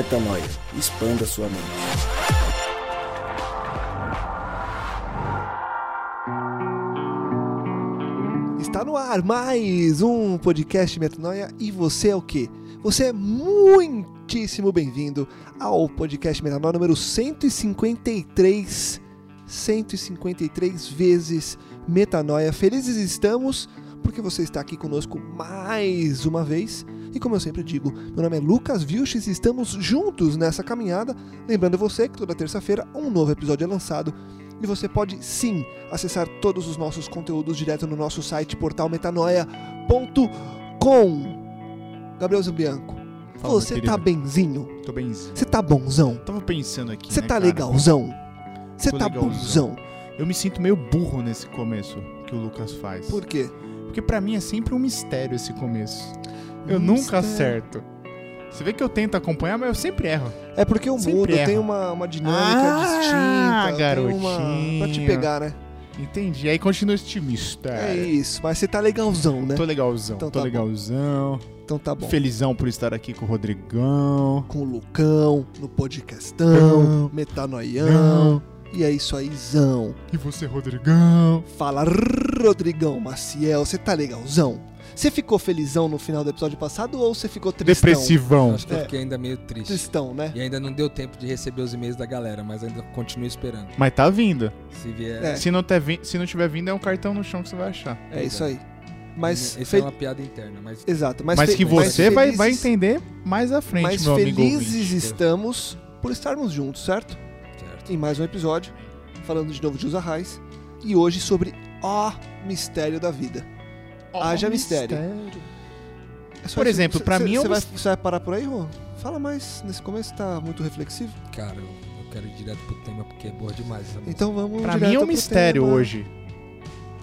Metanoia. Expanda sua mente. Está no ar mais um podcast Metanoia e você é o quê? Você é muitíssimo bem-vindo ao podcast Metanoia número 153, 153 vezes Metanoia. Felizes estamos porque você está aqui conosco mais uma vez. E como eu sempre digo, meu nome é Lucas Vilches e estamos juntos nessa caminhada. Lembrando você que toda terça-feira um novo episódio é lançado e você pode sim acessar todos os nossos conteúdos direto no nosso site portalmetanoia.com. Gabriel Zambianco, Fala, você querido. tá benzinho? Tô benzinho. Você tá bonzão? Tava pensando aqui. Você né, tá cara? legalzão? Você tá bonzão? Eu me sinto meio burro nesse começo que o Lucas faz. Por quê? Porque pra mim é sempre um mistério esse começo. Eu Um nunca acerto. Você vê que eu tento acompanhar, mas eu sempre erro. É porque o erro. tem uma, uma dinâmica Ah, distinta. Tem uma... garotinho. Pra te pegar, né? Entendi. Aí continua este É isso. Mas você tá legalzão, né? Tô legalzão, Então tô tá bom. legalzão. Então tá bom. Felizão por estar aqui com o Rodrigão. Com o Lucão, no podcastão, Não. metanoião. Não. E é isso aízão. E você, Rodrigão? Fala, Rodrigão Maciel, você tá legalzão? Você ficou felizão no final do episódio passado ou você ficou tristão? Depressivão. Acho que eu É. fiquei ainda meio triste. Tristão, né? E ainda não deu tempo de receber os e-mails da galera, mas ainda continuo esperando. Mas tá vindo. Se vier. É. Se, não ter vi- se não tiver vindo, é um cartão no chão que você vai achar. É isso aí. Mas, Esse fe- é uma piada interna, mas Exato. Mas, Mas, fe- que mas você vai, vai felizes- entender mais à frente, Mas meu amigo felizes ouvinte. estamos por estarmos juntos, certo? certo. Em mais um episódio, falando de novo de Usarrais. E hoje sobre o mistério da vida. Haja mistério. É só Por exemplo, cê- mim é um Você vai, vai parar por aí, Rô? Fala mais. Nesse começo tá muito reflexivo. Cara, eu, eu quero ir direto pro tema porque é boa demais essa música. Então vamos Pra mim é um mistério tema. hoje.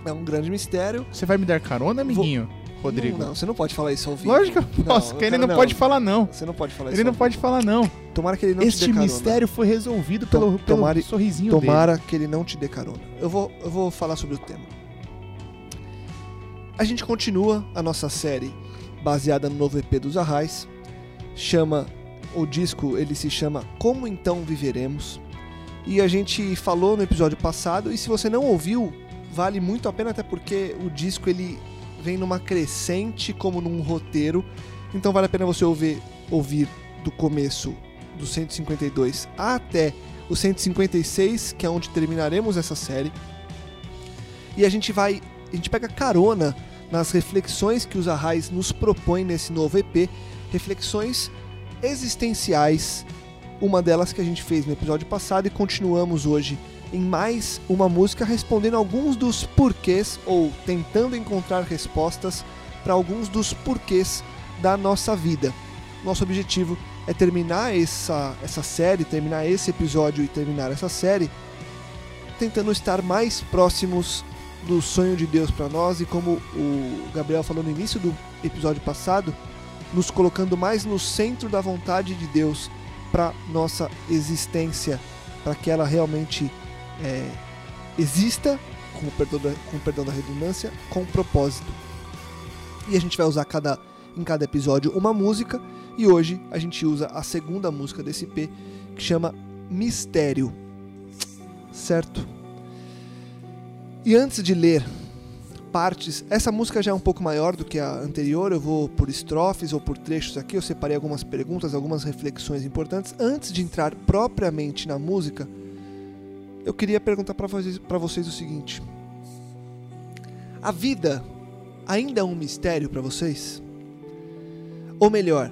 É um grande mistério. Você vai me dar carona, amiguinho? Rodrigo? Não, não, você não pode falar isso ao vivo. Lógico que eu posso, porque ele cara, não, pode falar não. Você não pode falar Ele isso. não ao pode vivo. falar não. Tomara que ele não te Este dê carona. mistério foi resolvido pelo, pelo tomara- sorrisinho dele. Tomara que ele não te dê carona. Eu vou, eu vou falar sobre o tema. A gente continua a nossa série baseada no novo EP dos Arrais. Chama o disco, ele se chama Como então viveremos? E a gente falou no episódio passado e se você não ouviu, vale muito a pena até porque o disco ele vem numa crescente como num roteiro. Então vale a pena você ouvir, ouvir do começo do 152 até o 156, que é onde terminaremos essa série. E a gente vai, a gente pega carona nas reflexões que os Arrais nos propõem nesse novo EP, reflexões existenciais, uma delas que a gente fez no episódio passado e continuamos hoje em mais uma música respondendo alguns dos porquês ou tentando encontrar respostas para alguns dos porquês da nossa vida. Nosso objetivo é terminar essa, essa série, terminar esse episódio e terminar essa série tentando estar mais próximos do sonho de Deus para nós e como o Gabriel falou no início do episódio passado, nos colocando mais no centro da vontade de Deus para nossa existência, para que ela realmente é, exista, com o, perdão da, com o perdão da redundância, com propósito. E a gente vai usar cada, em cada episódio uma música, e hoje a gente usa a segunda música desse EP, que chama Mistério. Certo? E antes de ler partes, essa música já é um pouco maior do que a anterior, eu vou por estrofes ou por trechos aqui, eu separei algumas perguntas, algumas reflexões importantes. Antes de entrar propriamente na música, eu queria perguntar para vocês, vocês o seguinte: A vida ainda é um mistério para vocês? Ou melhor,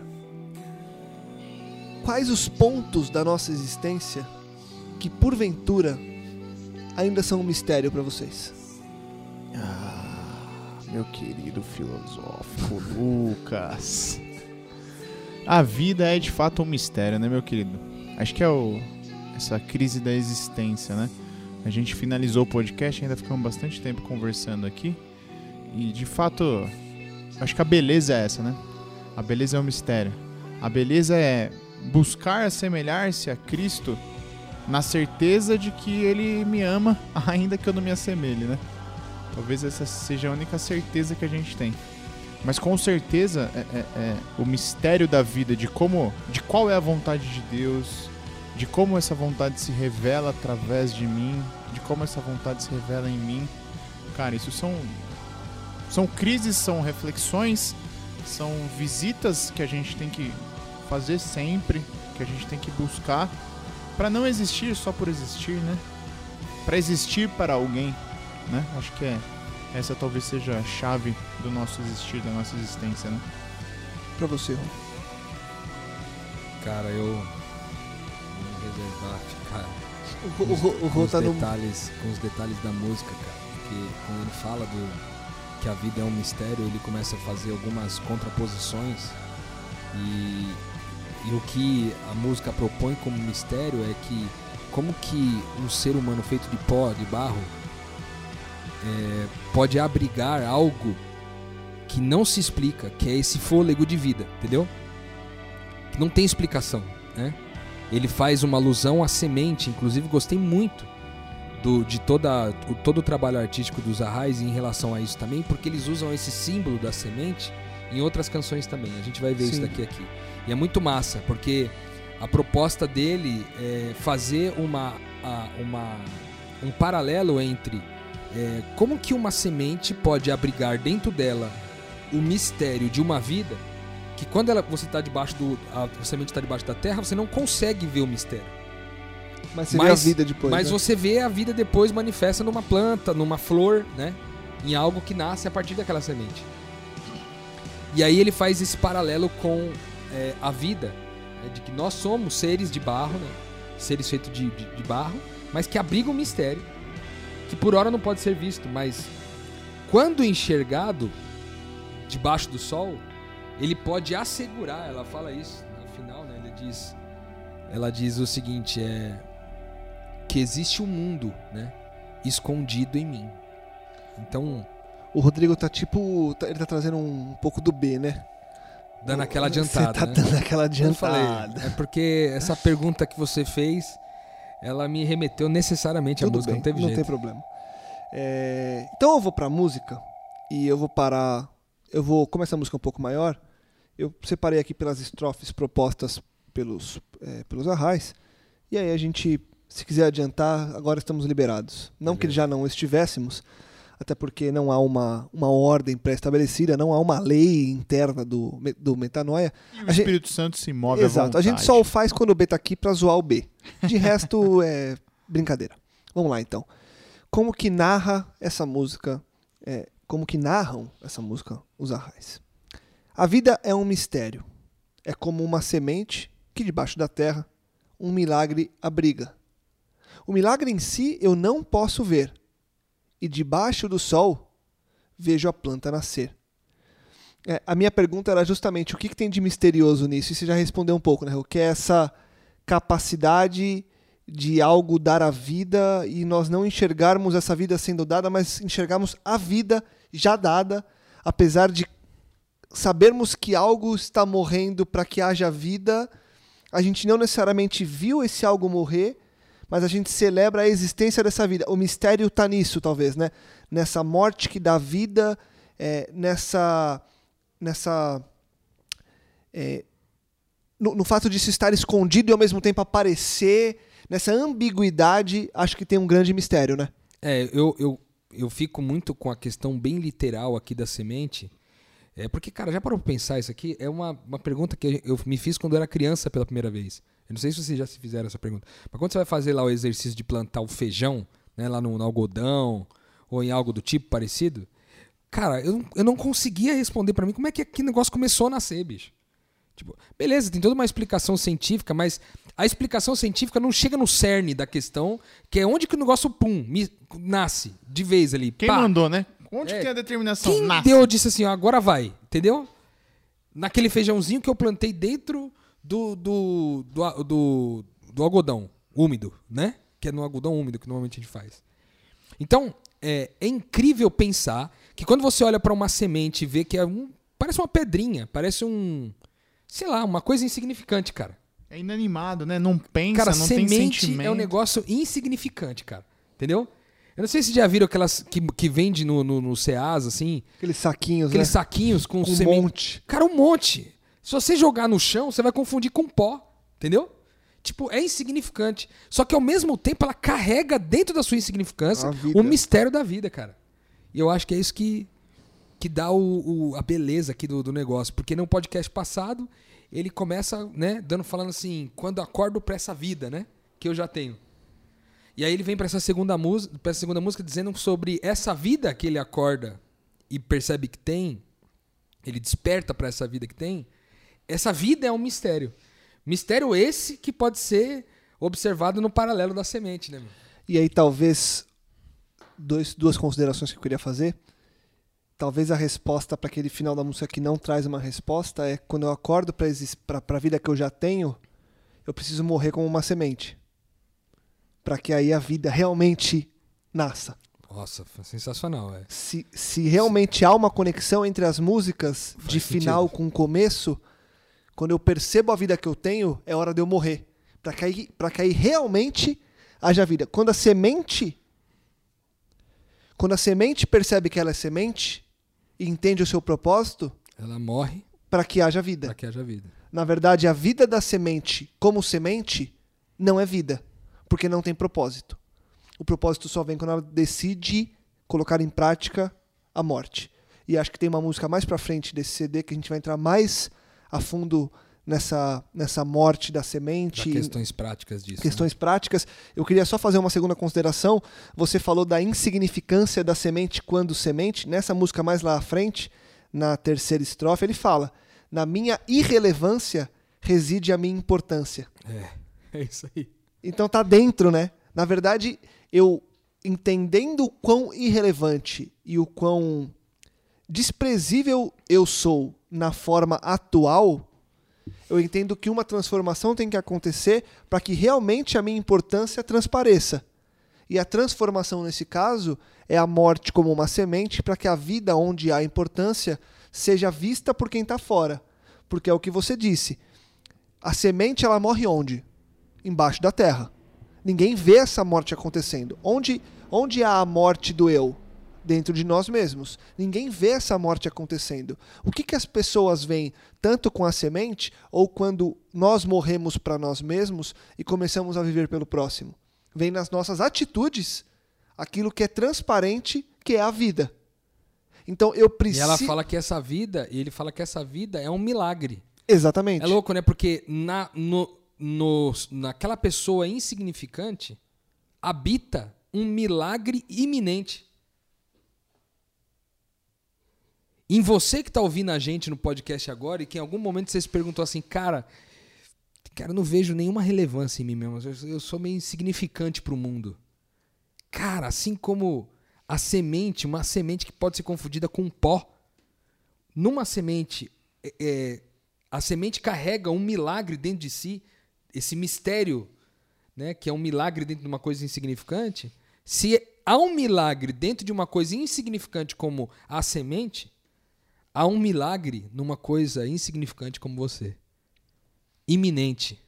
quais os pontos da nossa existência que porventura ainda são um mistério para vocês? Ah, meu querido filosófico Lucas. A vida é de fato um mistério, né, meu querido? Acho que é o, essa crise da existência, né? A gente finalizou o podcast, ainda ficamos bastante tempo conversando aqui. E de fato, acho que a beleza é essa, né? A beleza é um mistério. A beleza é buscar assemelhar-se a Cristo na certeza de que Ele me ama, ainda que eu não me assemelhe, né? Talvez essa seja a única certeza que a gente tem. Mas com certeza é, é- é o mistério da vida, de como. de qual é a vontade de Deus, de como essa vontade se revela através de mim, de como essa vontade se revela em mim. Cara, isso são. São crises, são reflexões, são visitas que a gente tem que fazer sempre, que a gente tem que buscar para não existir só por existir, né? Para existir para alguém, né? Acho que é essa talvez seja a chave do nosso existir, da nossa existência, né? Pra você, Ron. Cara, eu vou me reservar ficar O, o, o, o com, os tá no. detalhes, com os detalhes da música, cara. Porque quando ele fala do que a vida é um mistério, ele começa a fazer algumas contraposições e, e o que a música propõe como mistério é que como que um ser humano feito de pó, de barro, é, pode abrigar algo que não se explica, que é esse fôlego de vida, entendeu? Que não tem explicação, né? Ele faz uma alusão à semente, inclusive gostei muito do, de toda, todo o trabalho artístico dos Arrais em relação a isso também, porque eles usam esse símbolo da semente em outras canções também. A gente vai ver isso Sim. daqui aqui. E é muito massa, porque a proposta dele é fazer uma, a- uma, um paralelo entre é, como que uma semente pode abrigar dentro dela o mistério de uma vida que quando ela, você está debaixo do a semente está debaixo da terra você não consegue ver o mistério Mas você vê a mas- vida depois. mas né? você vê a vida depois manifesta numa planta numa flor né em algo que nasce a partir daquela semente e aí ele faz esse paralelo com é, a vida né, de que nós somos seres de barro né seres feitos de, de, de barro mas que abrigam um mistério que por hora não pode ser visto mas quando enxergado debaixo do sol ele pode assegurar, ela fala isso no final, né? Ele diz, ela diz o seguinte, é que existe um mundo, né, escondido em mim. Então, O Rodrigo tá tipo. tá- Ele tá trazendo um pouco do B, né? Dando aquela Você adiantada, tá né? dando aquela Eu falei, adiantada. é porque essa pergunta que você fez, ela me remeteu necessariamente à Tudo música, bem, não teve não jeito. tem problema. É, Então eu vou pra música e eu vou parar. Eu vou. Como essa música é um pouco maior, eu separei aqui pelas estrofes propostas pelos, é, pelos arrais. E aí a gente, se quiser adiantar, agora estamos liberados. Não que Beleza. já não estivéssemos, até porque não há uma, uma ordem pré-estabelecida, não há uma lei interna do, do metanoia. E o A gente- Espírito Santo se move Exato. A gente só o faz quando o B tá aqui pra zoar o B. De resto, é brincadeira. Vamos lá, então. Como que narra essa música? é, como que narram essa música os arrais? A vida é um mistério. É como uma semente que debaixo da terra um milagre abriga. O milagre em si eu não posso ver. E debaixo do sol vejo a planta nascer. É, a minha pergunta era justamente o que, que tem de misterioso nisso? E você já respondeu um pouco, né? O que é essa capacidade de algo dar a vida e nós não enxergarmos essa vida sendo dada, mas enxergarmos a vida já dada, apesar de sabermos que algo está morrendo para que haja vida, a gente não necessariamente viu esse algo morrer, mas a gente celebra a existência dessa vida. O mistério está nisso, talvez, né? Nessa morte que dá vida, é, nessa nessa é, no, no fato de se estar escondido e ao mesmo tempo aparecer, nessa ambiguidade, acho que tem um grande mistério, né? É, eu, eu, eu fico muito com a questão bem literal aqui da semente. É porque, cara, já parou pra pensar isso aqui? É uma, uma pergunta que eu me fiz quando eu era criança pela primeira vez. Eu não sei se vocês já se fizeram essa pergunta. Mas quando você vai fazer lá o exercício de plantar o feijão, né, lá no, no algodão, ou em algo do tipo parecido, cara, eu, não- eu não conseguia responder pra mim como é que aquele negócio começou a nascer, bicho. Tipo, beleza, tem toda uma explicação científica, mas a explicação científica não chega no cerne da questão, que é onde que o negócio, pum, mi- nasce, de vez ali. Quem pá. mandou, né? Onde É. tem a determinação? Quem Nasce. deu disse assim, ó, agora vai, entendeu? Naquele feijãozinho que eu plantei dentro do, do, do, do, do algodão úmido, né? Que é no algodão úmido que normalmente a gente faz. Então, é, é incrível pensar que quando você olha para uma semente e vê que é um. Parece uma pedrinha, parece um. Sei lá, uma coisa insignificante, cara. É inanimado, né? Não pensa, Cara, não tem semente sentimento. é um negócio insignificante, cara. Entendeu? Eu não sei se já viram aquelas que, que vende no, no, no Ceasa, assim, Aqueles saquinhos, aqueles né? saquinhos com, Com um semente. monte. Cara, um monte. Se você jogar no chão, você vai confundir com pó. Entendeu? Tipo, é insignificante. Só que ao mesmo tempo ela carrega dentro da sua insignificância o mistério da vida, cara. E eu acho que é isso que, que dá o, o- a beleza aqui do, do negócio. Porque no podcast passado, ele começa, né, dando falando assim, quando acordo pra essa vida, né? Que eu já tenho. E aí ele vem pra essa segunda música, para essa segunda música dizendo sobre essa vida que ele acorda e percebe que tem, ele desperta pra essa vida que tem. Essa vida é um mistério. Mistério esse que pode ser observado no paralelo da semente, né? meu? E aí, talvez, dois, duas considerações que eu queria fazer. Talvez a resposta para aquele final da música que não traz uma resposta é quando eu acordo para a vida que eu já tenho, eu preciso morrer como uma semente. Para que aí a vida realmente nasça. Nossa, sensacional, é. Se, se realmente há uma conexão entre as músicas Faz de final sentido. com começo, quando eu percebo a vida que eu tenho, é hora de eu morrer. Para que, aí- pra que aí realmente haja vida. Quando a semente. Quando a semente percebe que ela é semente e entende o seu propósito, Ela morre para que haja vida. pra que haja vida. Na verdade, a vida da semente como semente não é vida, porque não tem propósito. O propósito só vem quando ela decide colocar em prática a morte. E acho que tem uma música mais pra frente desse CD que a gente vai entrar mais a fundo nessa, nessa morte da semente, questões práticas disso. né? questões práticas. Eu queria só fazer uma segunda consideração. Você falou da insignificância da semente quando semente. Nessa música mais lá à frente, na terceira estrofe, ele fala: Na minha irrelevância reside a minha importância. né? É, é isso aí. Então tá dentro, né? Na verdade, eu entendendo o quão irrelevante e o quão desprezível eu sou na forma atual, eu entendo que uma transformação tem que acontecer para que realmente a minha importância transpareça. E a transformação nesse caso é a morte como uma semente para que a vida onde há importância seja vista por quem está fora. Porque é o que você disse. A semente ela morre onde? Embaixo da terra. Ninguém vê essa morte acontecendo. Onde, onde há a morte do eu? Dentro de nós mesmos. Ninguém vê essa morte acontecendo. O que, que as pessoas veem, tanto com a semente, ou quando nós morremos para nós mesmos e começamos a viver pelo próximo? Vem nas nossas atitudes aquilo que é transparente, que é a vida. Então eu E preciso. ela fala que essa vida, e ele fala que essa vida é um milagre. Exatamente. É louco, né? Porque na, no, no- naquela pessoa insignificante habita um milagre iminente. Em você que está ouvindo a gente no podcast agora e que em algum momento você se perguntou assim, cara, cara, eu não vejo nenhuma relevância em mim mesmo. Eu, sou meio insignificante para o mundo. Cara, assim como a semente, uma semente que pode ser confundida com pó. Numa semente, é, é, a semente carrega um milagre dentro de si, esse mistério, né, que é um milagre dentro de uma coisa insignificante. Se há um milagre dentro de uma coisa insignificante como a semente, há um milagre numa coisa insignificante como você. Iminente.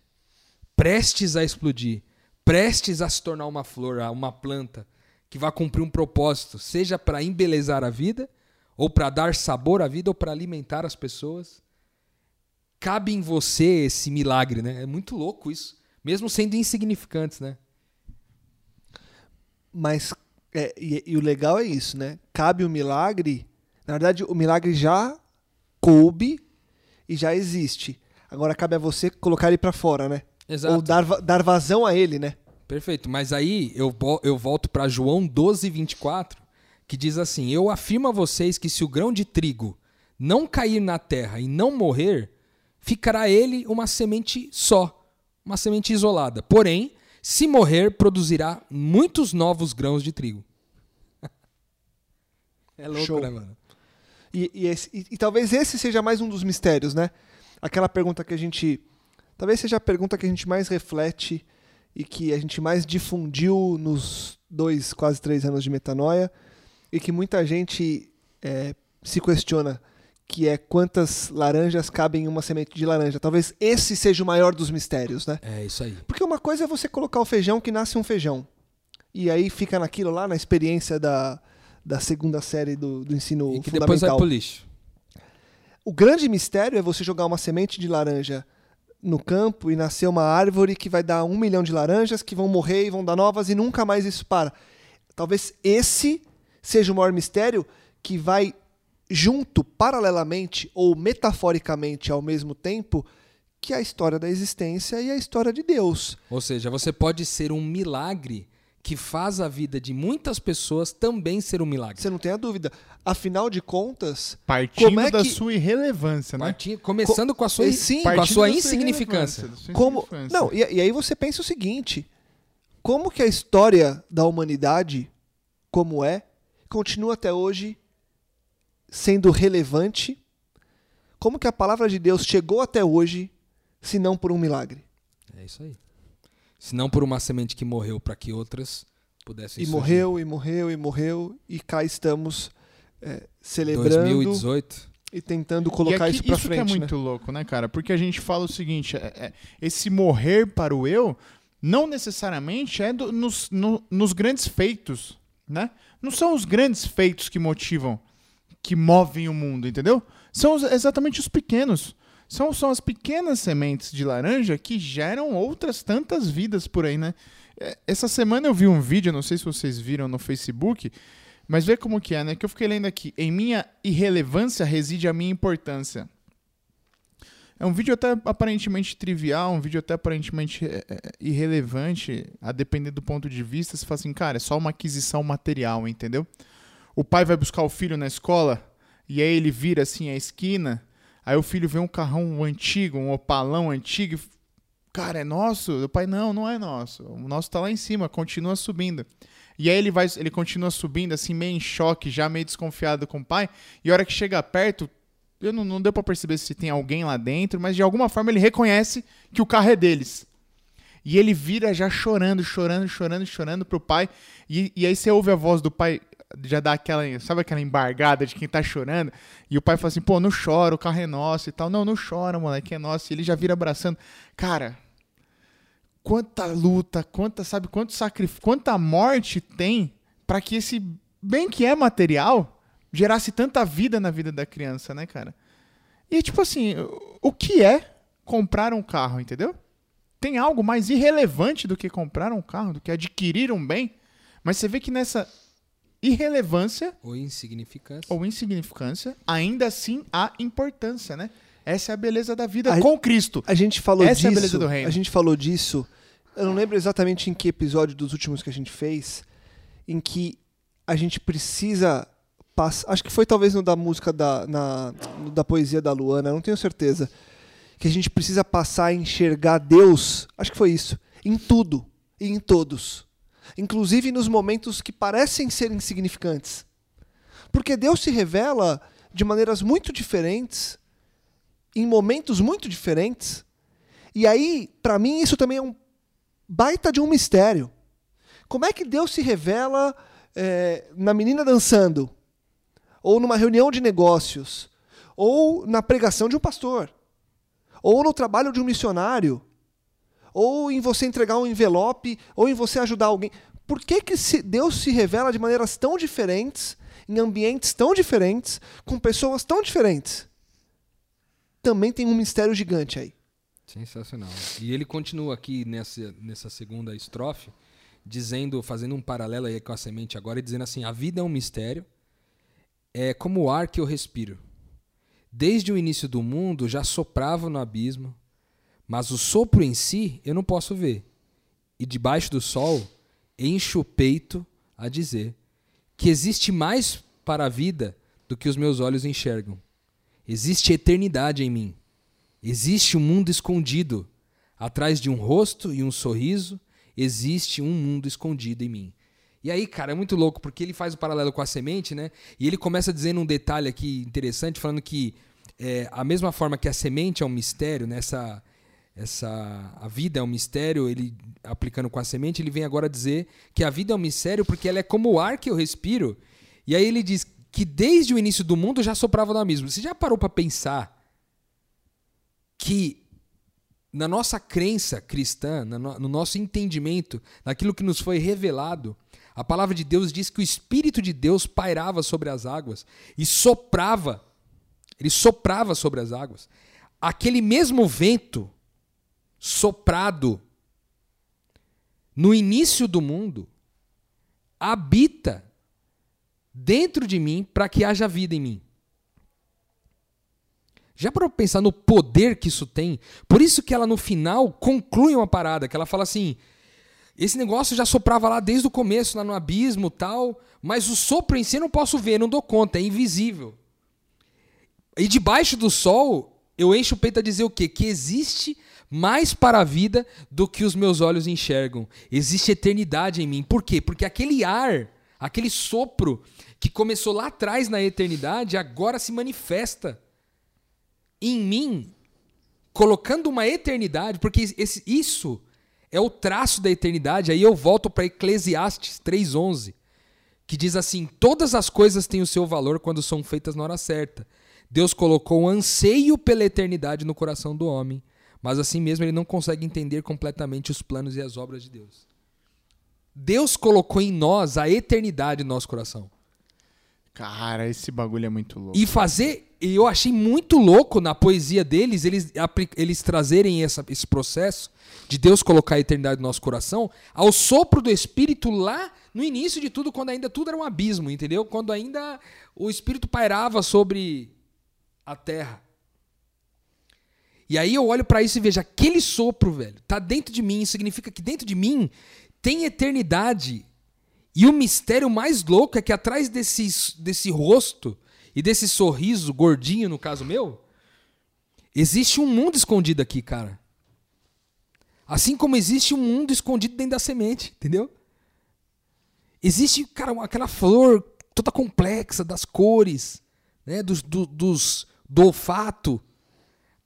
Prestes a explodir. Prestes a se tornar uma flor, uma planta que vai cumprir um propósito, seja para embelezar a vida, ou para dar sabor à vida, ou para alimentar as pessoas. Cabe em você esse milagre, né? É muito louco isso. Mesmo sendo insignificantes, né? Mas é, e, e o legal é isso, né? Cabe o milagre. Na verdade, o milagre já coube e já existe. Agora cabe a você colocar ele pra fora, né? Exato. Ou dar, dar vazão a ele, né? Perfeito. Mas aí eu, eu volto para João 12, 24, que diz assim: Eu afirmo a vocês que se o grão de trigo não cair na terra e não morrer, ficará ele uma semente só, uma semente isolada. Porém, se morrer, produzirá muitos novos grãos de trigo. é louco, Show. né, mano? E, e esse- e- e talvez esse seja mais um dos mistérios, né? Aquela pergunta que a gente. Talvez seja a pergunta que a gente mais reflete e que a gente mais difundiu nos dois, quase três anos de metanoia e que muita gente é, se questiona, que é quantas laranjas cabem em uma semente de laranja. Talvez esse seja o maior dos mistérios, né? É isso aí. Porque uma coisa é você colocar o feijão que nasce um feijão. e aí fica naquilo lá, na experiência da, da segunda série do, do ensino E que depois vai fundamental. pro lixo. O grande mistério é você jogar uma semente de laranja no campo e nascer uma árvore que vai dar um milhão de laranjas que vão morrer e vão dar novas e nunca mais isso para. Talvez esse seja o maior mistério que vai junto, paralelamente ou metaforicamente ao mesmo tempo, que é a história da existência e a história de Deus. Ou seja, você pode ser um milagre que faz a vida de muitas pessoas também ser um milagre. Você não tem a dúvida. Afinal de contas, Partindo Como é da que- sua irrelevância, né? Parti- Começando com a sua, sim, com a Partindo sua insignificância. sua como não e, e aí você pensa o seguinte como que a história da humanidade como é continua até hoje sendo relevante como que a palavra de Deus chegou até hoje se não por um milagre É isso aí. Se não por uma semente que morreu para que outras pudessem e surgir. morreu e morreu e morreu e cá estamos é, celebrando 2018. e tentando E colocar aqui- isso pra que frente é né? muito louco, né, cara? Porque a gente fala o seguinte: é- é, esse morrer para o eu não necessariamente é do- nos, no- nos grandes feitos, né? Não são os grandes feitos que motivam, que movem o mundo, entendeu? São os- exatamente os pequenos. São, são as pequenas sementes de laranja que geram outras tantas vidas por aí, né? É, Essa semana eu vi um vídeo, não sei se vocês viram no Facebook, mas vê como que é, né? Que eu fiquei lendo aqui. Em minha irrelevância reside a minha importância. É um vídeo até aparentemente trivial, um vídeo até aparentemente é, é, irrelevante, a depender do ponto de vista. Você fala assim, cara, é só uma aquisição material, entendeu? O pai vai buscar o filho na escola e aí ele vira assim a esquina, aí o filho vê um carrão antigo, um opalão antigo, e, cara, é nosso? O pai, não, não é nosso. O nosso tá lá em cima, continua subindo. E aí ele vai, ele continua subindo, assim, meio em choque, já meio desconfiado com o pai. E a hora que chega perto, eu não, não deu pra perceber se tem alguém lá dentro, mas de alguma forma ele reconhece que o carro é deles. E ele vira já chorando, chorando, chorando, chorando pro pai. E, e aí você ouve a voz do pai, já dá aquela, sabe aquela embargada de quem tá chorando? E o pai fala assim, pô, não chora, o carro é nosso e tal. Não, não chora, moleque, é nosso. E ele já vira abraçando. Cara, quanta luta, quanta, sabe, quanto sacrifício, quanta morte tem para que esse bem que é material gerasse tanta vida na vida da criança, né, cara? E tipo assim, o- que é comprar um carro, entendeu? Tem algo mais irrelevante do que comprar um carro, do que adquirir um bem, mas você vê que nessa irrelevância Ou insignificância. ou insignificância, ainda assim há importância, né? Essa é a beleza da vida A- com Cristo. A gente falou Essa é a disso. beleza do reino. A gente falou disso. Eu não lembro exatamente em que episódio dos últimos que a gente fez, em que a gente precisa passar. Acho que foi talvez no da música da, na, no da poesia da Luana, não tenho certeza. Que a gente precisa passar a enxergar Deus. Acho que foi isso. Em tudo e em todos. Inclusive nos momentos que parecem ser insignificantes. Porque Deus se revela de maneiras muito diferentes, em momentos muito diferentes. E aí, para mim, isso também é um baita de um mistério. Como é que Deus se revela é, na menina dançando? Ou numa reunião de negócios? Ou na pregação de um pastor? Ou no trabalho de um missionário? Ou em você entregar um envelope? Ou em você ajudar alguém? Por que, que Deus se revela de maneiras tão diferentes, em ambientes tão diferentes, com pessoas tão diferentes? Também tem um mistério gigante aí. Sensacional. E ele continua aqui nessa, nessa segunda estrofe, dizendo, fazendo um paralelo aí com a semente agora, e dizendo assim: a vida é um mistério, é como o ar que eu respiro. Desde o início do mundo já soprava no abismo, mas o sopro em si eu não posso ver. E debaixo do sol encho o peito a dizer que existe mais para a vida do que os meus olhos enxergam. Existe eternidade em mim. Existe um mundo escondido. Atrás de um rosto e um sorriso, existe um mundo escondido em mim. E aí, cara, é muito louco, porque ele faz o paralelo com a semente, né? E ele começa dizendo um detalhe aqui interessante, falando que é, a mesma forma que a semente é um mistério, nessa essa a vida é um mistério, ele aplicando com a semente, ele vem agora dizer que a vida é um mistério porque ela é como o ar que eu respiro. E aí ele diz que desde o início do mundo já soprava no abismo. Você já parou para pensar que na nossa crença cristã, no nosso entendimento, naquilo que nos foi revelado, a palavra de Deus diz que o Espírito de Deus pairava sobre as águas e soprava, ele soprava sobre as águas. Aquele mesmo vento soprado no início do mundo habita dentro de mim para que haja vida em mim. Já para pensar no poder que isso tem? Por isso que ela no final conclui uma parada, que ela fala assim: esse negócio já soprava lá desde o começo, lá no abismo tal, mas o sopro em si eu não posso ver, não dou conta, é invisível. E debaixo do sol, eu encho o peito a dizer o quê? Que existe mais para a vida do que os meus olhos enxergam. Existe eternidade em mim. Por quê? Porque aquele ar, aquele sopro que começou lá atrás na eternidade, agora se manifesta em mim, colocando uma eternidade, porque esse, isso é o traço da eternidade. Aí eu volto para Eclesiastes 3:11, que diz assim: "Todas as coisas têm o seu valor quando são feitas na hora certa. Deus colocou um anseio pela eternidade no coração do homem, mas assim mesmo ele não consegue entender completamente os planos e as obras de Deus." Deus colocou em nós a eternidade no nosso coração. Cara, esse bagulho é muito louco. E fazer. E eu achei muito louco na poesia deles, eles, eles trazerem essa, esse processo de Deus colocar a eternidade no nosso coração ao sopro do Espírito lá no início de tudo, quando ainda tudo era um abismo, entendeu? Quando ainda o Espírito pairava sobre a terra. E aí eu olho para isso e vejo aquele sopro, velho, tá dentro de mim, significa que dentro de mim tem eternidade e o mistério mais louco é que atrás desse, desse rosto e desse sorriso gordinho, no caso meu, existe um mundo escondido aqui, cara. Assim como existe um mundo escondido dentro da semente, entendeu? Existe, cara, aquela flor toda complexa das cores, né, dos, do, dos, do olfato,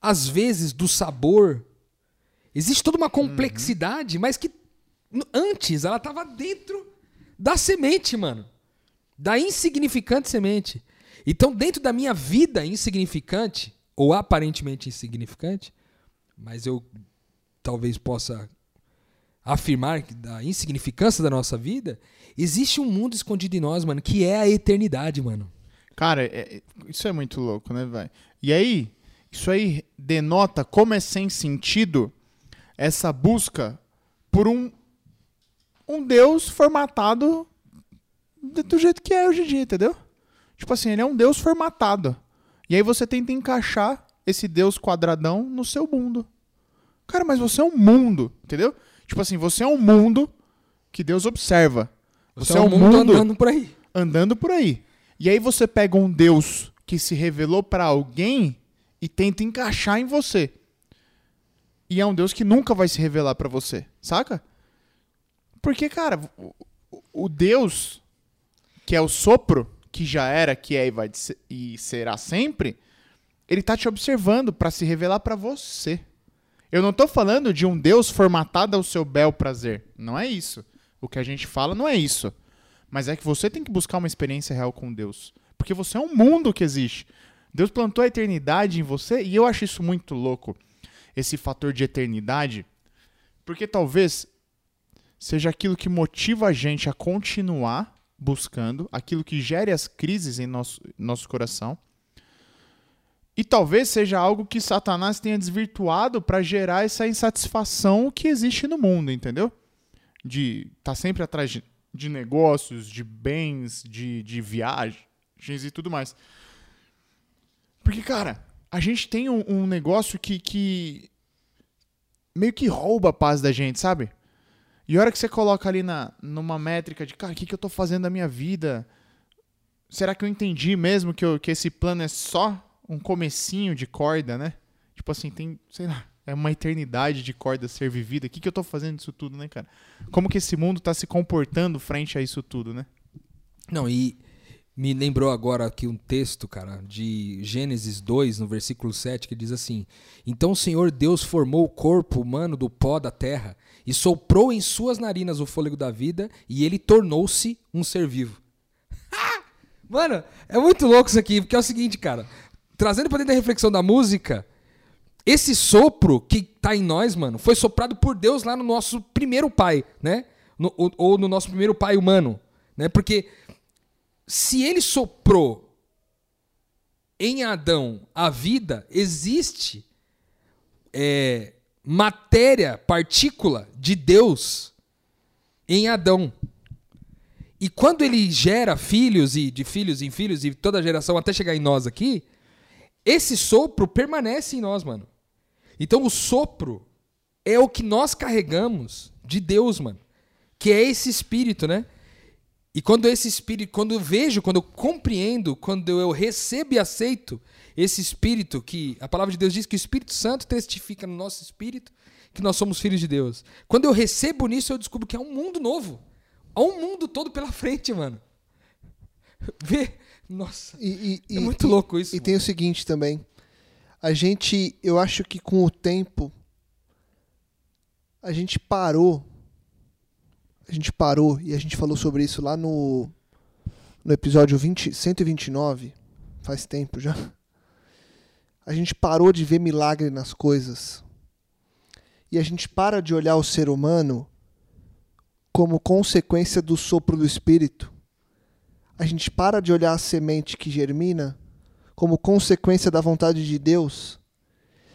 às vezes do sabor. Existe toda uma complexidade, uhum. mas que antes ela estava dentro da semente, mano. Da insignificante semente. Então, dentro da minha vida insignificante, ou aparentemente insignificante, mas eu talvez possa afirmar que da insignificância da nossa vida, existe um mundo escondido em nós, mano, que é a eternidade, mano. Cara, é, é isso é muito louco, né, velho? E aí, isso aí denota como é sem sentido essa busca por um um Deus formatado do jeito que é hoje em dia, entendeu? Tipo assim, ele é um Deus formatado. E aí você tenta encaixar esse Deus quadradão no seu mundo. Cara, mas você é um mundo, entendeu? Tipo assim, você é um mundo que Deus observa. Você, você é um mundo, mundo andando por aí. Andando por aí. E aí você pega um Deus que se revelou para alguém e tenta encaixar em você. E é um Deus que nunca vai se revelar para você, saca? Porque, cara, o Deus, que é o sopro, que já era, que é e, vai, e será sempre, ele tá te observando para se revelar para você. Eu não tô falando de um Deus formatado ao seu bel prazer. Não é isso. O que a gente fala não é isso. Mas é que você tem que buscar uma experiência real com Deus. Porque você é um mundo que existe. Deus plantou a eternidade em você e eu acho isso muito louco. Esse fator de eternidade. Porque talvez seja aquilo que motiva a gente a continuar buscando, aquilo que gere as crises em nosso, nosso coração. E talvez seja algo que Satanás tenha desvirtuado para gerar essa insatisfação que existe no mundo, entendeu? De estar tá sempre atrás de, de negócios, de bens, de, de viagens e tudo mais. Porque, cara, a gente tem um, um negócio que, que meio que rouba a paz da gente, sabe? E a hora que você coloca ali na, numa métrica de, cara, o que, que eu tô fazendo da minha vida? Será que eu entendi mesmo que, eu, que esse plano é só um comecinho de corda, né? Tipo assim, tem, sei lá, é uma eternidade de corda ser vivida. O que, que eu tô fazendo disso tudo, né, cara? Como que esse mundo tá se comportando frente a isso tudo, né? Não, e me lembrou agora aqui um texto, cara, de Gênesis 2, no versículo 7, que diz assim: Então o Senhor Deus formou o corpo humano do pó da terra e soprou em suas narinas o fôlego da vida e ele tornou-se um ser vivo. Mano, é muito louco isso aqui, porque é o seguinte, cara. Trazendo para dentro da reflexão da música, esse sopro que tá em nós, mano, foi soprado por Deus lá no nosso primeiro pai, né? No- ou, ou no nosso primeiro pai humano, né? Porque se ele soprou em Adão a vida, existe é, matéria, partícula de Deus em Adão. E quando ele gera filhos e de filhos em filhos e toda geração até chegar em nós aqui, esse sopro permanece em nós, mano. Então o sopro é o que nós carregamos de Deus, mano. Que é esse espírito, né? E quando esse espírito, quando eu vejo, quando eu compreendo, quando eu recebo e aceito esse espírito que a palavra de Deus diz que o Espírito Santo testifica no nosso espírito que nós somos filhos de Deus. Quando eu recebo nisso, eu descubro que há um mundo novo. Há um mundo todo pela frente, mano. Vê, nossa. E, e- É muito e- louco isso, E mano. tem o seguinte também. A gente, eu acho que com o tempo, a gente parou. A gente parou e a gente falou sobre isso lá no, no episódio 20, 129. Faz tempo já. A gente parou de ver milagre nas coisas. E a gente para de olhar o ser humano como consequência do sopro do Espírito a gente para de olhar a semente que germina como consequência da vontade de Deus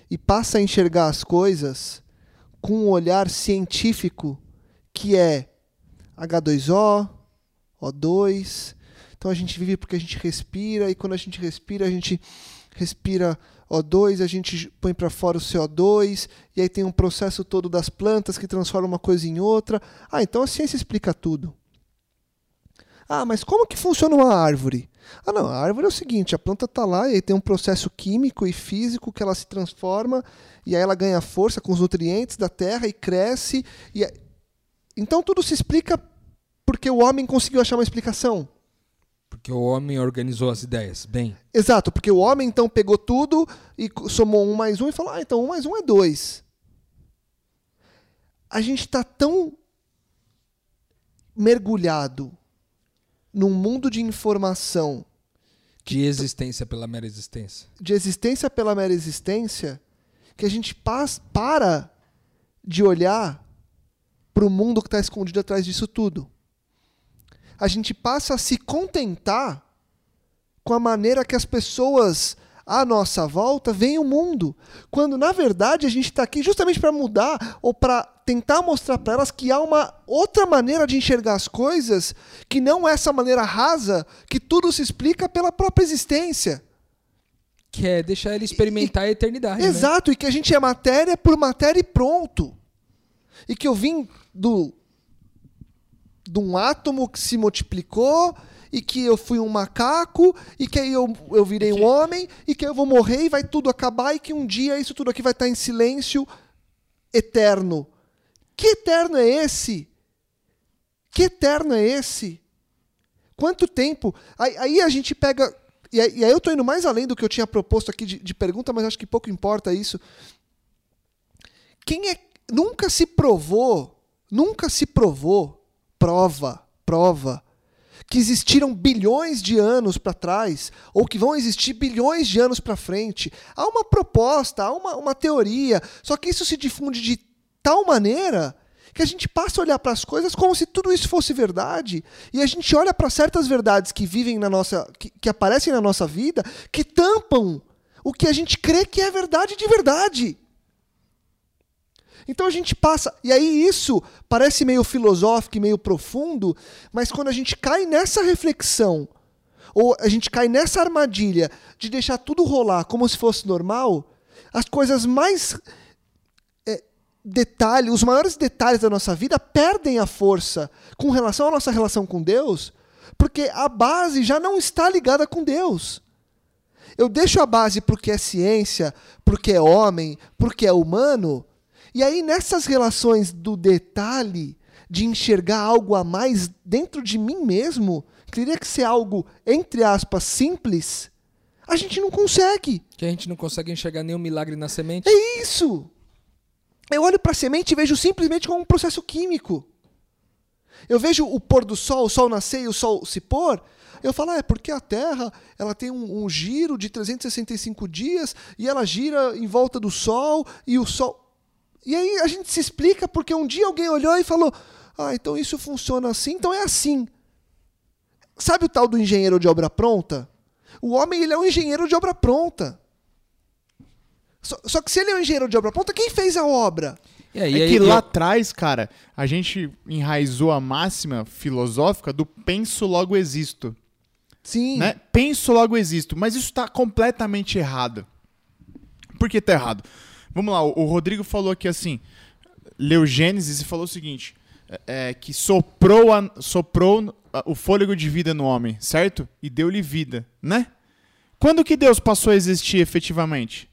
e passa a enxergar as coisas com um olhar científico que é H2O, O2. Então a gente vive porque a gente respira e quando a gente respira, a gente respira O2, a gente põe para fora o CO2 e aí tem um processo todo das plantas que transforma uma coisa em outra. Ah, então a ciência explica tudo. Ah, mas como que funciona uma árvore? Ah, não, a árvore é o seguinte, a planta está lá e aí tem um processo químico e físico que ela se transforma e aí ela ganha força com os nutrientes da terra e cresce. E Então tudo se explica porque o homem conseguiu achar uma explicação. Porque o homem organizou as ideias. Bem, Exato, porque o homem então pegou tudo e somou um mais um e falou: ah, então um mais um é dois. A gente está tão mergulhado num mundo de informação, de existência pela mera existência. de existência pela mera existência, que a gente para de olhar para o mundo que está escondido atrás disso tudo. A gente passa a se contentar com a maneira que as pessoas à nossa volta veem o mundo, quando na verdade a gente está aqui justamente para mudar ou para tentar mostrar para elas que há uma outra maneira de enxergar as coisas, que não é essa maneira rasa que tudo se explica pela própria existência. Que é deixar ele experimentar a eternidade. né? Exato, e que a gente é matéria por matéria e pronto. E que eu vim do de um átomo que se multiplicou e que eu fui um macaco e que aí eu, eu virei um homem e que eu vou morrer e vai tudo acabar e que um dia isso tudo aqui vai estar em silêncio eterno. Que eterno é esse? Que eterno é esse? Quanto tempo? Aí, aí a gente pega. E aí, eu tô indo mais além do que eu tinha proposto aqui de, de pergunta, mas acho que pouco importa isso. Quem é. Nunca se provou, nunca se provou, prova, prova, que existiram bilhões de anos para trás, ou que vão existir bilhões de anos para frente. Há uma proposta, há uma, uma teoria, só que isso se difunde de tal maneira que a gente passa a olhar para as coisas como se tudo isso fosse verdade, e a gente olha para certas verdades que vivem na nossa, que, que aparecem na nossa vida, que tampam o que a gente crê que é verdade de verdade. Então a gente passa, e aí isso parece meio filosófico e meio profundo, mas quando a gente cai nessa reflexão, ou a gente cai nessa armadilha de deixar tudo rolar como se fosse normal, as coisas mais é, detalhes, os maiores detalhes da nossa vida perdem a força com relação à nossa relação com Deus, porque a base já não está ligada com Deus. Eu deixo a base porque é ciência, porque é homem, porque é humano, e aí nessas relações do detalhe, de enxergar algo a mais dentro de mim mesmo, que teria que ser algo, entre aspas, simples, a gente não consegue. Que a gente não consegue enxergar nenhum milagre na semente. É isso. Eu olho para a semente e vejo simplesmente como um processo químico. Eu vejo o pôr do sol, o sol nascer e o sol se pôr. Eu falo, ah, é porque a Terra ela tem um, um giro de 365 dias e ela gira em volta do Sol e o Sol. E aí a gente se explica porque um dia alguém olhou e falou: Ah, então isso funciona assim, então é assim. Sabe o tal do engenheiro de obra pronta? O homem ele é um engenheiro de obra pronta. Só, só que se ele é um engenheiro de obra pronta, quem fez a obra? E aí, É aí- que eu- lá atrás, cara, a gente enraizou a máxima filosófica do penso logo existo. Sim. né? Penso logo existo, mas isso tá completamente errado. Por que tá errado? Vamos lá, o Rodrigo falou aqui assim, leu Gênesis e falou o seguinte, é, é, que soprou, a- soprou o fôlego de vida no homem, certo? E deu-lhe vida, né? Quando que Deus passou a existir efetivamente?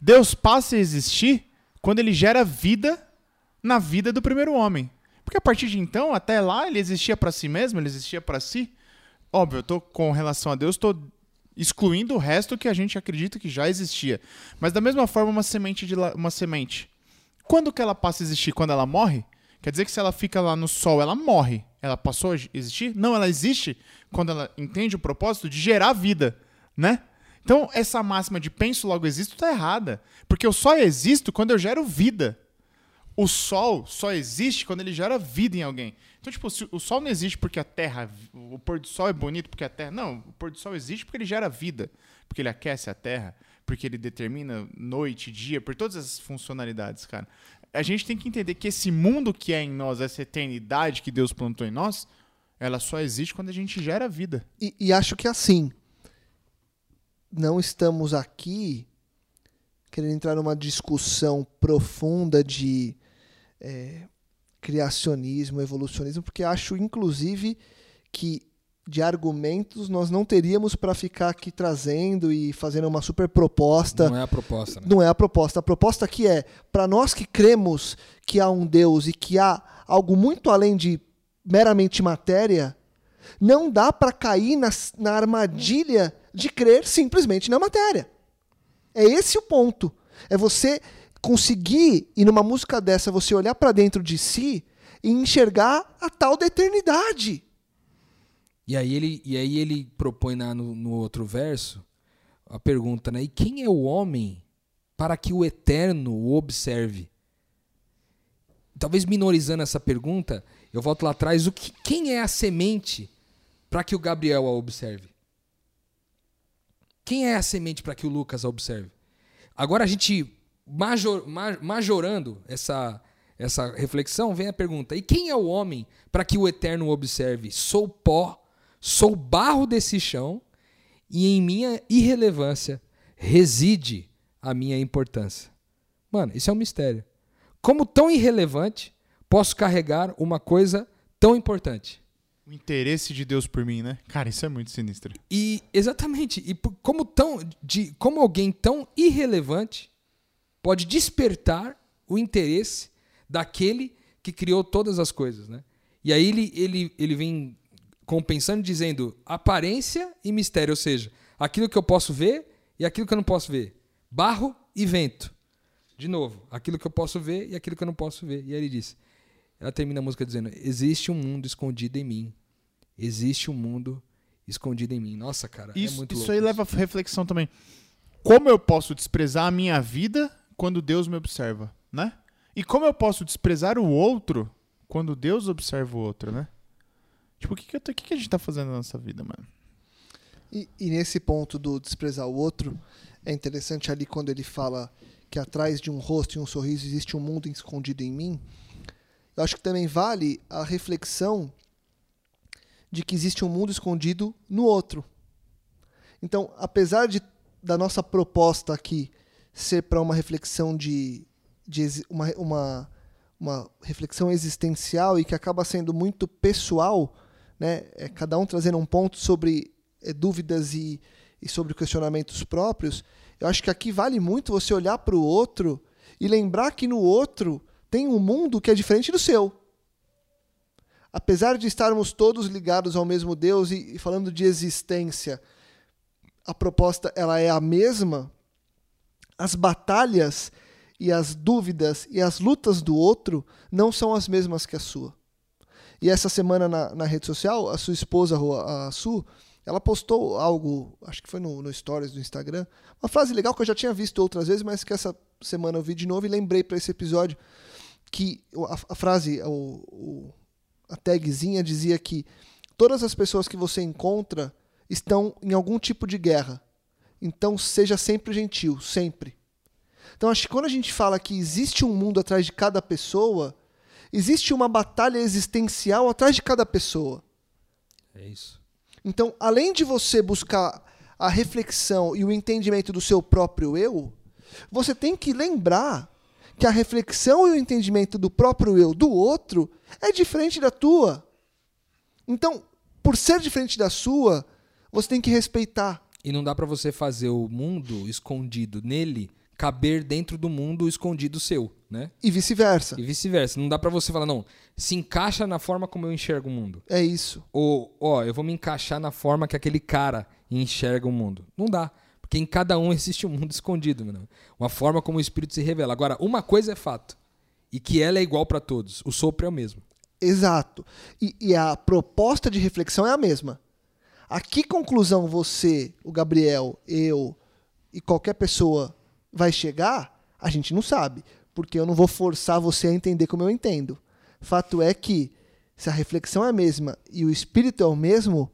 Deus passa a existir quando ele gera vida na vida do primeiro homem. Porque a partir de então, até lá, ele existia para si mesmo, ele existia para si. Óbvio, eu tô com relação a Deus, tô excluindo o resto que a gente acredita que já existia. Mas da mesma forma, uma semente de la- uma semente. Quando que ela passa a existir? Quando ela morre? Quer dizer que se ela fica lá no sol, ela morre. Ela passou a existir? Não, ela existe quando ela entende o propósito de gerar vida, né? Então, essa máxima de penso logo existo tá errada, porque eu só existo quando eu gero vida. O sol só existe quando ele gera vida em alguém. Então, tipo, o sol não existe porque a Terra, o pôr do sol é bonito porque a Terra, não, o pôr do sol existe porque ele gera vida, porque ele aquece a Terra, porque ele determina noite, dia, por todas essas funcionalidades, cara. A gente tem que entender que esse mundo que é em nós, essa eternidade que Deus plantou em nós, ela só existe quando a gente gera vida. E, e acho que assim, não estamos aqui querendo entrar numa discussão profunda de é, criacionismo, evolucionismo, porque acho, inclusive, que de argumentos nós não teríamos para ficar aqui trazendo e fazendo uma super proposta. Não é a proposta, né? Não é a proposta. A proposta aqui é, para nós que cremos que há um Deus e que há algo muito além de meramente matéria, não dá para cair nas- na armadilha de crer simplesmente na matéria. É esse o ponto. É você conseguir, e numa música dessa, você olhar para dentro de si e enxergar a tal da eternidade. E aí ele, e aí ele propõe na- no, no outro verso a pergunta, né? E quem é o homem para que o eterno o observe? Talvez minorizando essa pergunta, eu volto lá atrás, o que, quem é a semente para que o Gabriel a observe? Quem é a semente para que o Lucas a observe? Agora a gente major, ma- majorando essa essa reflexão, vem a pergunta: e quem é o homem para que o eterno observe? Sou pó, sou barro desse chão, e em minha irrelevância reside a minha importância. Mano, isso é um mistério. Como tão irrelevante posso carregar uma coisa tão importante? O interesse de Deus por mim, né? Cara, isso é muito sinistro. E exatamente, e como tão de como alguém tão irrelevante pode despertar o interesse daquele que criou todas as coisas, né? E aí ele, ele, ele vem compensando dizendo aparência e mistério, ou seja, aquilo que eu posso ver e aquilo que eu não posso ver. Barro e vento. De novo, aquilo que eu posso ver e aquilo que eu não posso ver. E aí ele diz, ela termina a música dizendo: Existe um mundo escondido em mim. Existe um mundo escondido em mim. Nossa, cara, é Isso, muito isso louco aí leva a reflexão também. Como eu posso desprezar a minha vida quando Deus me observa, né? E como eu posso desprezar o outro quando Deus observa o outro, né? Tipo, o que, que, tô- o que, que a gente tá fazendo na nossa vida, mano? E, e nesse ponto do desprezar o outro, é interessante ali quando ele fala que atrás de um rosto e um sorriso existe um mundo escondido em mim. Eu acho que também vale a reflexão de que existe um mundo escondido no outro. Então, apesar de da nossa proposta aqui ser para uma reflexão de, de uma, uma, uma reflexão existencial e que acaba sendo muito pessoal, né? É, cada um trazendo um ponto sobre é, dúvidas e, e sobre questionamentos próprios, eu acho que aqui vale muito você olhar para o outro e lembrar que no outro tem um mundo que é diferente do seu. Apesar de estarmos todos ligados ao mesmo Deus e, e falando de existência, a proposta ela é a mesma, as batalhas e as dúvidas e as lutas do outro não são as mesmas que a sua. E essa semana na, na rede social, a sua esposa, a Su, ela postou algo, acho que foi no, no Stories do Instagram, uma frase legal que eu já tinha visto outras vezes, mas que essa semana eu vi de novo e lembrei para esse episódio que a, a frase, o, o- a tagzinha dizia que todas as pessoas que você encontra estão em algum tipo de guerra. Então seja sempre gentil, sempre. Então acho que quando a gente fala que existe um mundo atrás de cada pessoa, existe uma batalha existencial atrás de cada pessoa. É isso. Então, além de você buscar a reflexão e o entendimento do seu próprio eu, você tem que lembrar que a reflexão e o entendimento do próprio eu do outro é diferente da tua. Então, por ser diferente da sua, você tem que respeitar. E não dá pra você fazer o mundo escondido nele caber dentro do mundo escondido seu, né? E vice-versa. E vice-versa. Não dá pra você falar, não, se encaixa na forma como eu enxergo o mundo. É isso. Ou, ó, eu vou me encaixar na forma que aquele cara enxerga o mundo. Não dá. Porque em cada um existe um mundo escondido, mano. Uma forma como o espírito se revela. Agora, uma coisa é fato. E que ela é igual pra todos. O sopro é o mesmo. Exato. E, e a proposta de reflexão é a mesma. A que conclusão você, o Gabriel, eu e qualquer pessoa vai chegar, a gente não sabe. Porque eu não vou forçar você a entender como eu entendo. Fato é que, se a reflexão é a mesma e o espírito é o mesmo,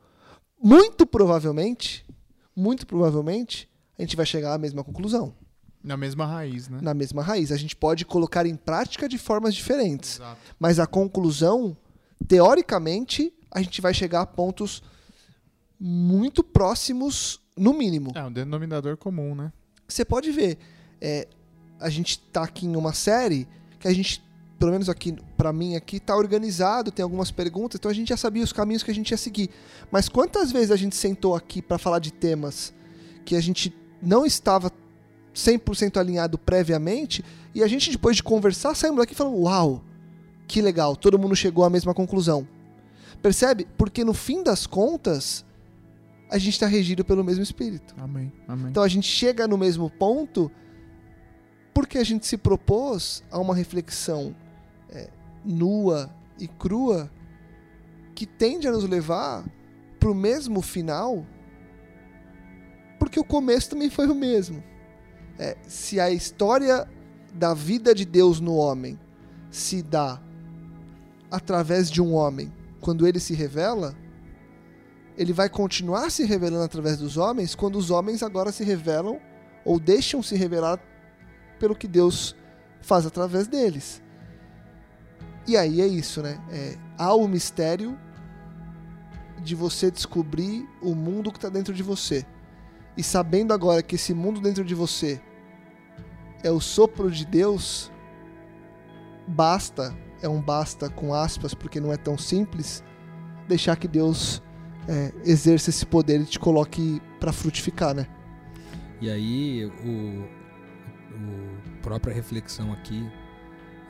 muito provavelmente, muito provavelmente, a gente vai chegar à mesma conclusão. Na mesma raiz, né? Na mesma raiz. A gente pode colocar em prática de formas diferentes. Exato. Mas a conclusão, teoricamente, a gente vai chegar a pontos muito próximos, no mínimo. É um denominador comum, né? Você pode ver, é, a gente tá aqui em uma série que a gente, pelo menos aqui pra mim aqui, tá organizado, tem algumas perguntas, então a gente já sabia os caminhos que a gente ia seguir. Mas quantas vezes a gente sentou aqui pra falar de temas que a gente não estava 100% alinhado previamente e a gente depois de conversar saímos daqui falando, uau, que legal, todo mundo chegou à mesma conclusão. Percebe? Porque no fim das contas, a gente está regido pelo mesmo espírito. Amém. Amém. Então a gente chega no mesmo ponto porque a gente se propôs a uma reflexão é, nua e crua que tende a nos levar para o mesmo final, porque o começo também foi o mesmo. É, se a história da vida de Deus no homem se dá através de um homem, quando ele se revela, ele vai continuar se revelando através dos homens quando os homens agora se revelam ou deixam se revelar pelo que Deus faz através deles. E aí é isso, né? É, há o mistério de você descobrir o mundo que está dentro de você. E sabendo agora que esse mundo dentro de você é o sopro de Deus, basta, é um basta com aspas, porque não é tão simples, deixar que Deus é, exerça esse poder e te coloque para frutificar, né? E aí, o, o própria reflexão aqui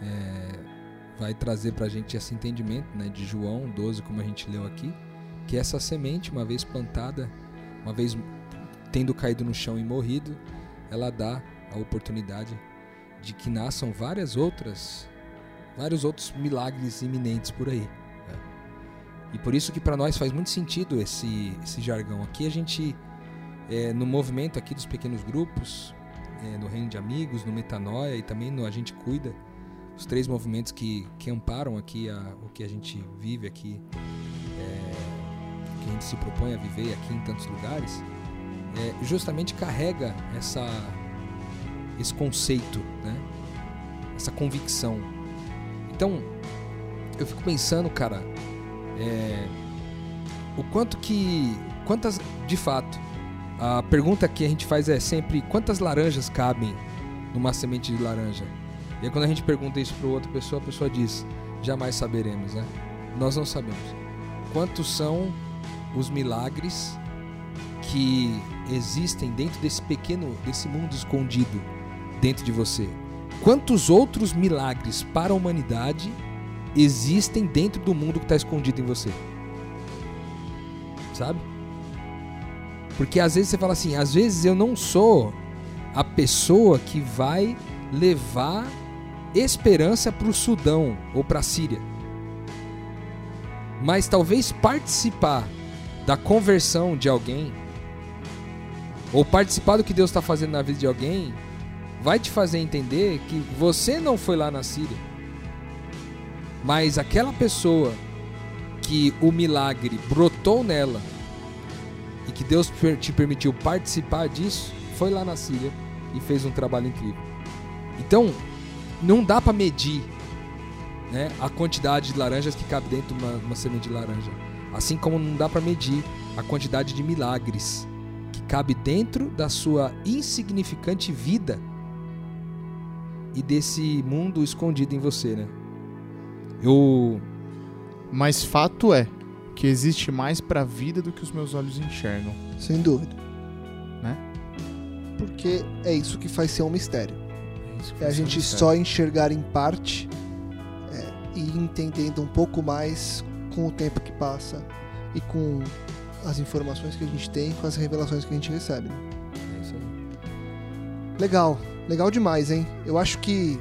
é, vai trazer pra gente esse entendimento né, de João 12, como a gente leu aqui, que essa semente, uma vez plantada, uma vez tendo caído no chão e morrido, ela dá a oportunidade de que nasçam várias outras, vários outros milagres iminentes por aí. E por isso que para nós faz muito sentido esse, esse jargão aqui. A gente, é, no movimento aqui dos pequenos grupos, é, no Reino de Amigos, no Metanoia e também no A Gente Cuida, os três movimentos que, que amparam aqui a, o que a gente vive aqui, é, que a gente se propõe a viver aqui em tantos lugares, é, justamente carrega essa, esse conceito, né? essa convicção. Então, eu fico pensando, cara, é, o quanto que. Quantas. De fato, a pergunta que a gente faz é sempre: quantas laranjas cabem numa semente de laranja? E aí, quando a gente pergunta isso para outra pessoa, a pessoa diz: jamais saberemos, né? Nós não sabemos. Quantos são os milagres que existem dentro desse pequeno, desse mundo escondido dentro de você? Quantos outros milagres para a humanidade existem dentro do mundo que está escondido em você? Sabe? Porque às vezes você fala assim, às vezes eu não sou a pessoa que vai levar esperança para o Sudão ou para a Síria. Mas talvez participar da conversão de alguém, ou participar do que Deus está fazendo na vida de alguém, vai te fazer entender que você não foi lá na Síria. Mas aquela pessoa que o milagre brotou nela e que Deus te permitiu participar disso, foi lá na Síria e fez um trabalho incrível. Então, não dá para medir né, a quantidade de laranjas que cabe dentro de uma, uma semente de laranja. Assim como não dá para medir a quantidade de milagres que cabe dentro da sua insignificante vida e desse mundo escondido em você, né? Eu Mas fato é que existe mais pra vida do que os meus olhos enxergam. Sem dúvida. Né? Porque é isso que faz ser um mistério. É a Isso gente é só enxergar em parte é, e ir entendendo um pouco mais com o tempo que passa e com as informações que a gente tem, com as revelações que a gente recebe. né? É isso aí. Legal, legal demais, hein? Eu acho que.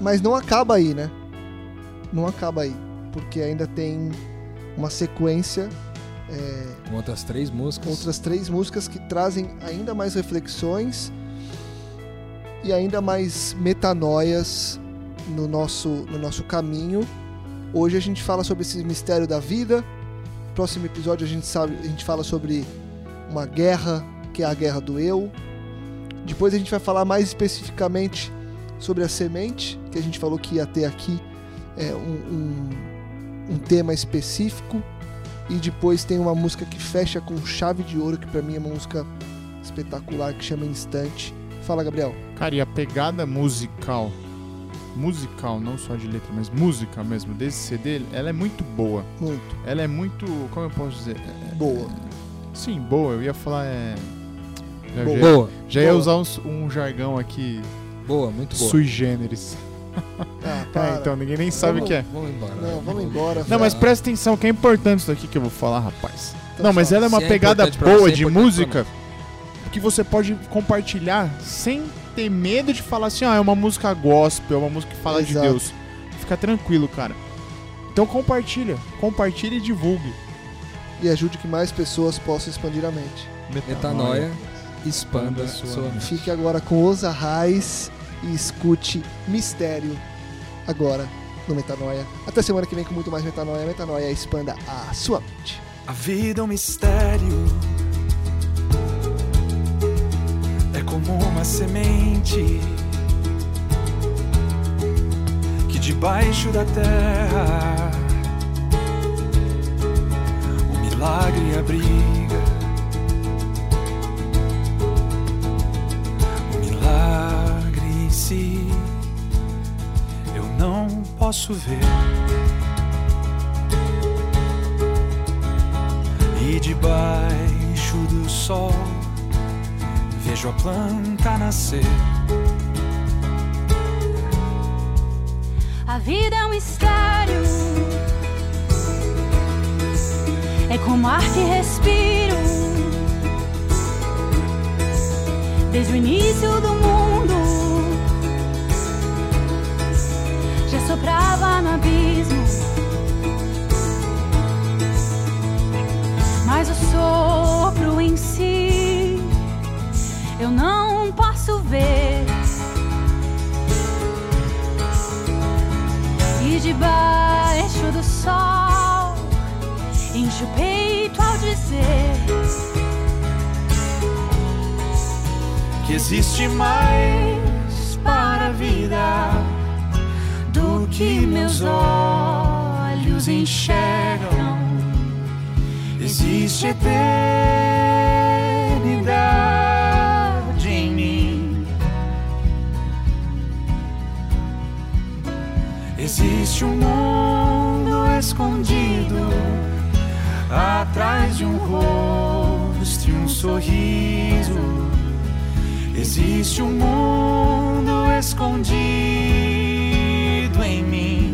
Mas não acaba aí, né? Não acaba aí. Porque ainda tem uma sequência, é, Com outras três músicas. outras três músicas que trazem ainda mais reflexões e ainda mais metanoias no nosso, no nosso caminho. Hoje a gente fala sobre esse mistério da vida. Próximo episódio a gente sabe, a gente fala sobre uma guerra, que é a guerra do eu. Depois a gente vai falar mais especificamente sobre a semente, que a gente falou que ia ter aqui é, um, um, um tema específico. E depois tem uma música que fecha com chave de ouro, que pra mim é uma música espetacular, que chama Instante. Fala, Gabriel. Cara, e a pegada musical, musical, não só de letra, mas música mesmo, desse CD, ela é muito boa. Muito Ela é muito, como eu posso dizer? É- boa. sim, boa. Eu ia falar, é... Já, Boa. já- Boa, já ia Boa. usar uns- um, jargão aqui, boa, muito boa. sui generis. Ah. É, então ninguém nem sabe o que é. Vamos embora. Não, vamos embora. Não, mas presta atenção, que é importante isso daqui que eu vou falar, rapaz. Então não, mas ela é uma é pegada boa você, é de música que você pode compartilhar sem ter medo de falar assim, ah, é uma música gospel, é uma música que fala de Exato. Deus. Fica tranquilo, cara. Então compartilha, compartilha e divulgue. E ajude que mais pessoas possam expandir a mente. Metanoia, expanda Expanda sua, sua mente. Fique agora com os arrais e escute Mistério agora no Metanoia. Até semana que vem com muito mais Metanoia. Metanoia expanda a sua mente. A vida é um mistério. É como uma semente que debaixo da terra o milagre abriga. Posso ver. E debaixo do sol vejo a planta nascer. A vida é um mistério. É como ar que respiro. Desde o início do mundo, soprava no abismo. Mas o sopro em si, eu não posso ver. E debaixo do sol enche o peito ao dizer Que existe mais para a vida que meus olhos enxergam. Existe eternidade em mim. Existe um mundo escondido atrás de um rosto e um sorriso. Existe um mundo escondido em mim.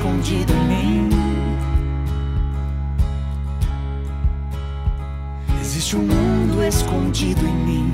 Escondido em mim. Existe um mundo escondido em mim.